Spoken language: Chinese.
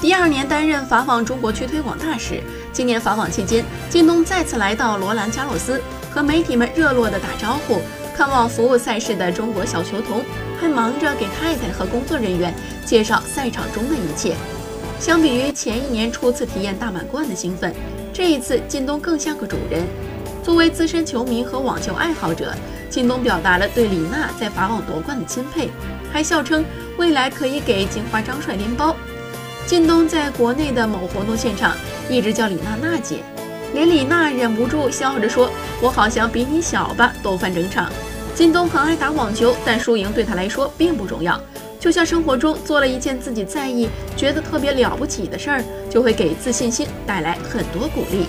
第二年担任法网中国区推广大使。今年法网期间，靳东再次来到罗兰加洛斯，和媒体们热络地打招呼，看望服务赛事的中国小球童，还忙着给太太和工作人员介绍赛场中的一切。相比于前一年初次体验大满贯的兴奋，这一次靳东更像个主人。作为资深球迷和网球爱好者，靳东表达了对李娜在法网夺冠的钦佩，还笑称未来可以给金花张帅拎包。靳东在国内的某活动现场一直叫李娜娜姐，连李娜忍不住笑着说：“我好像比你小吧。”都翻整场。靳东很爱打网球，但输赢对他来说并不重要。就像生活中做了一件自己在意、觉得特别了不起的事儿，就会给自信心带来很多鼓励。